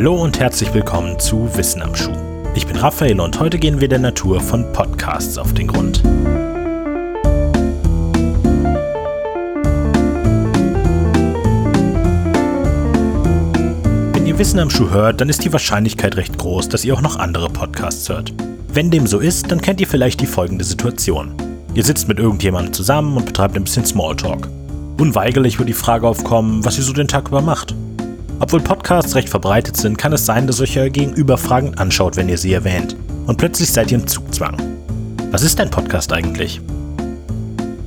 Hallo und herzlich willkommen zu Wissen am Schuh. Ich bin Raphael und heute gehen wir der Natur von Podcasts auf den Grund. Wenn ihr Wissen am Schuh hört, dann ist die Wahrscheinlichkeit recht groß, dass ihr auch noch andere Podcasts hört. Wenn dem so ist, dann kennt ihr vielleicht die folgende Situation. Ihr sitzt mit irgendjemandem zusammen und betreibt ein bisschen Smalltalk. Unweigerlich wird die Frage aufkommen, was ihr so den Tag über macht. Obwohl Podcasts recht verbreitet sind, kann es sein, dass euch euer Gegenüber Fragen anschaut, wenn ihr sie erwähnt. Und plötzlich seid ihr im Zugzwang. Was ist ein Podcast eigentlich?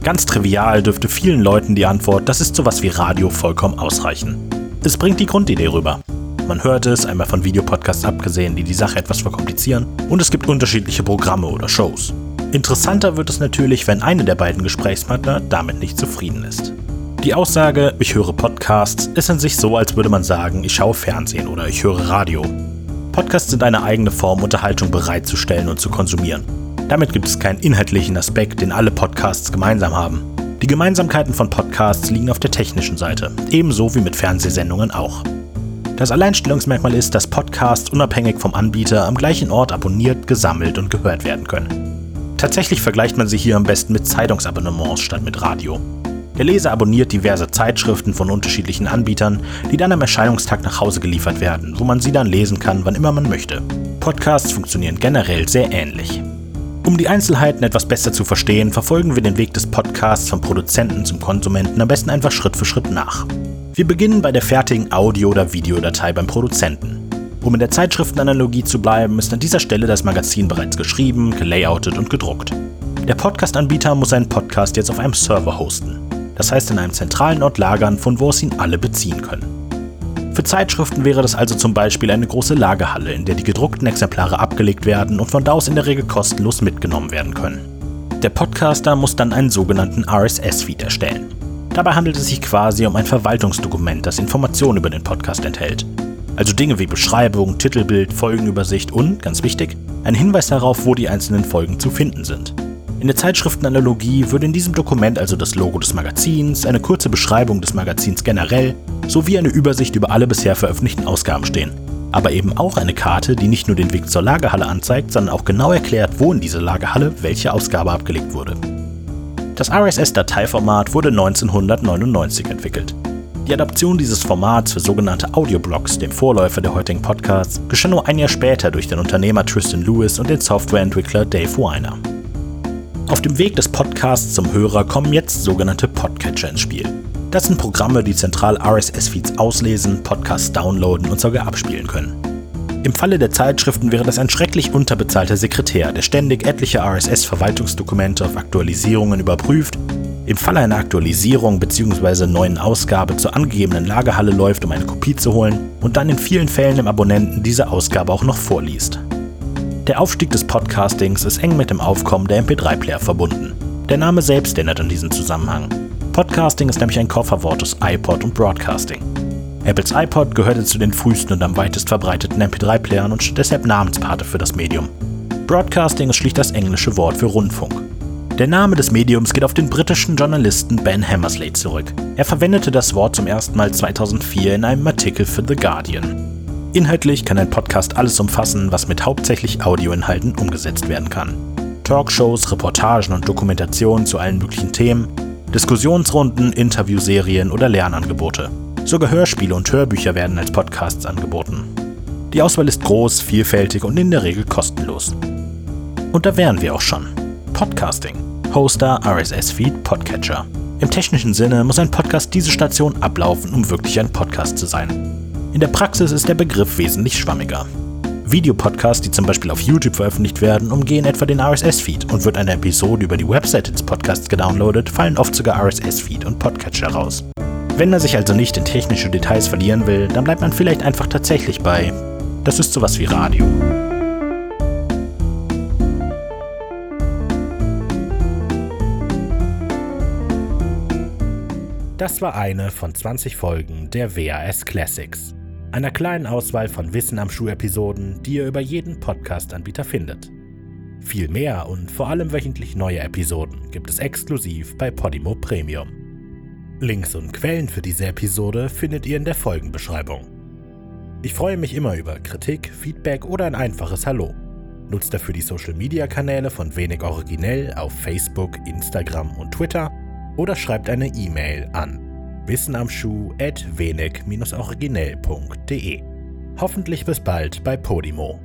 Ganz trivial dürfte vielen Leuten die Antwort, das ist sowas wie Radio vollkommen ausreichen. Es bringt die Grundidee rüber. Man hört es, einmal von Videopodcasts abgesehen, die die Sache etwas verkomplizieren, und es gibt unterschiedliche Programme oder Shows. Interessanter wird es natürlich, wenn eine der beiden Gesprächspartner damit nicht zufrieden ist. Die Aussage, ich höre Podcasts, ist an sich so, als würde man sagen, ich schaue Fernsehen oder ich höre Radio. Podcasts sind eine eigene Form, Unterhaltung bereitzustellen und zu konsumieren. Damit gibt es keinen inhaltlichen Aspekt, den alle Podcasts gemeinsam haben. Die Gemeinsamkeiten von Podcasts liegen auf der technischen Seite, ebenso wie mit Fernsehsendungen auch. Das Alleinstellungsmerkmal ist, dass Podcasts unabhängig vom Anbieter am gleichen Ort abonniert, gesammelt und gehört werden können. Tatsächlich vergleicht man sie hier am besten mit Zeitungsabonnements statt mit Radio. Der Leser abonniert diverse Zeitschriften von unterschiedlichen Anbietern, die dann am Erscheinungstag nach Hause geliefert werden, wo man sie dann lesen kann, wann immer man möchte. Podcasts funktionieren generell sehr ähnlich. Um die Einzelheiten etwas besser zu verstehen, verfolgen wir den Weg des Podcasts vom Produzenten zum Konsumenten am besten einfach Schritt für Schritt nach. Wir beginnen bei der fertigen Audio- oder Videodatei beim Produzenten. Um in der Zeitschriftenanalogie zu bleiben, ist an dieser Stelle das Magazin bereits geschrieben, gelayoutet und gedruckt. Der Podcast-Anbieter muss seinen Podcast jetzt auf einem Server hosten das heißt in einem zentralen Ort lagern, von wo aus ihn alle beziehen können. Für Zeitschriften wäre das also zum Beispiel eine große Lagerhalle, in der die gedruckten Exemplare abgelegt werden und von da aus in der Regel kostenlos mitgenommen werden können. Der Podcaster muss dann einen sogenannten RSS-Feed erstellen. Dabei handelt es sich quasi um ein Verwaltungsdokument, das Informationen über den Podcast enthält. Also Dinge wie Beschreibung, Titelbild, Folgenübersicht und, ganz wichtig, ein Hinweis darauf, wo die einzelnen Folgen zu finden sind. In der Zeitschriftenanalogie würde in diesem Dokument also das Logo des Magazins, eine kurze Beschreibung des Magazins generell sowie eine Übersicht über alle bisher veröffentlichten Ausgaben stehen. Aber eben auch eine Karte, die nicht nur den Weg zur Lagerhalle anzeigt, sondern auch genau erklärt, wo in dieser Lagerhalle welche Ausgabe abgelegt wurde. Das RSS-Dateiformat wurde 1999 entwickelt. Die Adaption dieses Formats für sogenannte Audioblogs, dem Vorläufer der heutigen Podcasts, geschah nur ein Jahr später durch den Unternehmer Tristan Lewis und den Softwareentwickler Dave Weiner. Auf dem Weg des Podcasts zum Hörer kommen jetzt sogenannte Podcatcher ins Spiel. Das sind Programme, die zentral RSS-Feeds auslesen, Podcasts downloaden und sogar abspielen können. Im Falle der Zeitschriften wäre das ein schrecklich unterbezahlter Sekretär, der ständig etliche RSS-Verwaltungsdokumente auf Aktualisierungen überprüft, im Falle einer Aktualisierung bzw. neuen Ausgabe zur angegebenen Lagerhalle läuft, um eine Kopie zu holen und dann in vielen Fällen dem Abonnenten diese Ausgabe auch noch vorliest. Der Aufstieg des Podcastings ist eng mit dem Aufkommen der MP3-Player verbunden. Der Name selbst erinnert an diesen Zusammenhang. Podcasting ist nämlich ein Kofferwort aus iPod und Broadcasting. Apples iPod gehörte zu den frühesten und am weitest verbreiteten MP3-Playern und steht deshalb Namenspate für das Medium. Broadcasting ist schlicht das englische Wort für Rundfunk. Der Name des Mediums geht auf den britischen Journalisten Ben Hammersley zurück. Er verwendete das Wort zum ersten Mal 2004 in einem Artikel für The Guardian. Inhaltlich kann ein Podcast alles umfassen, was mit hauptsächlich Audioinhalten umgesetzt werden kann. Talkshows, Reportagen und Dokumentationen zu allen möglichen Themen, Diskussionsrunden, Interviewserien oder Lernangebote. Sogar Hörspiele und Hörbücher werden als Podcasts angeboten. Die Auswahl ist groß, vielfältig und in der Regel kostenlos. Und da wären wir auch schon. Podcasting. Hoster, RSS-Feed, Podcatcher. Im technischen Sinne muss ein Podcast diese Station ablaufen, um wirklich ein Podcast zu sein. In der Praxis ist der Begriff wesentlich schwammiger. Videopodcasts, die zum Beispiel auf YouTube veröffentlicht werden, umgehen etwa den RSS-Feed und wird eine Episode über die Webseite des Podcasts gedownloadet, fallen oft sogar RSS-Feed und Podcatcher raus. Wenn man sich also nicht in technische Details verlieren will, dann bleibt man vielleicht einfach tatsächlich bei, das ist sowas wie Radio. Das war eine von 20 Folgen der WAS Classics einer kleinen Auswahl von Wissen am Schuh-Episoden, die ihr über jeden Podcast-Anbieter findet. Viel mehr und vor allem wöchentlich neue Episoden gibt es exklusiv bei Podimo Premium. Links und Quellen für diese Episode findet ihr in der Folgenbeschreibung. Ich freue mich immer über Kritik, Feedback oder ein einfaches Hallo. Nutzt dafür die Social Media Kanäle von Wenig Originell auf Facebook, Instagram und Twitter oder schreibt eine E-Mail an Wissen am Schuh at wenig-originell.de. Hoffentlich bis bald bei Podimo.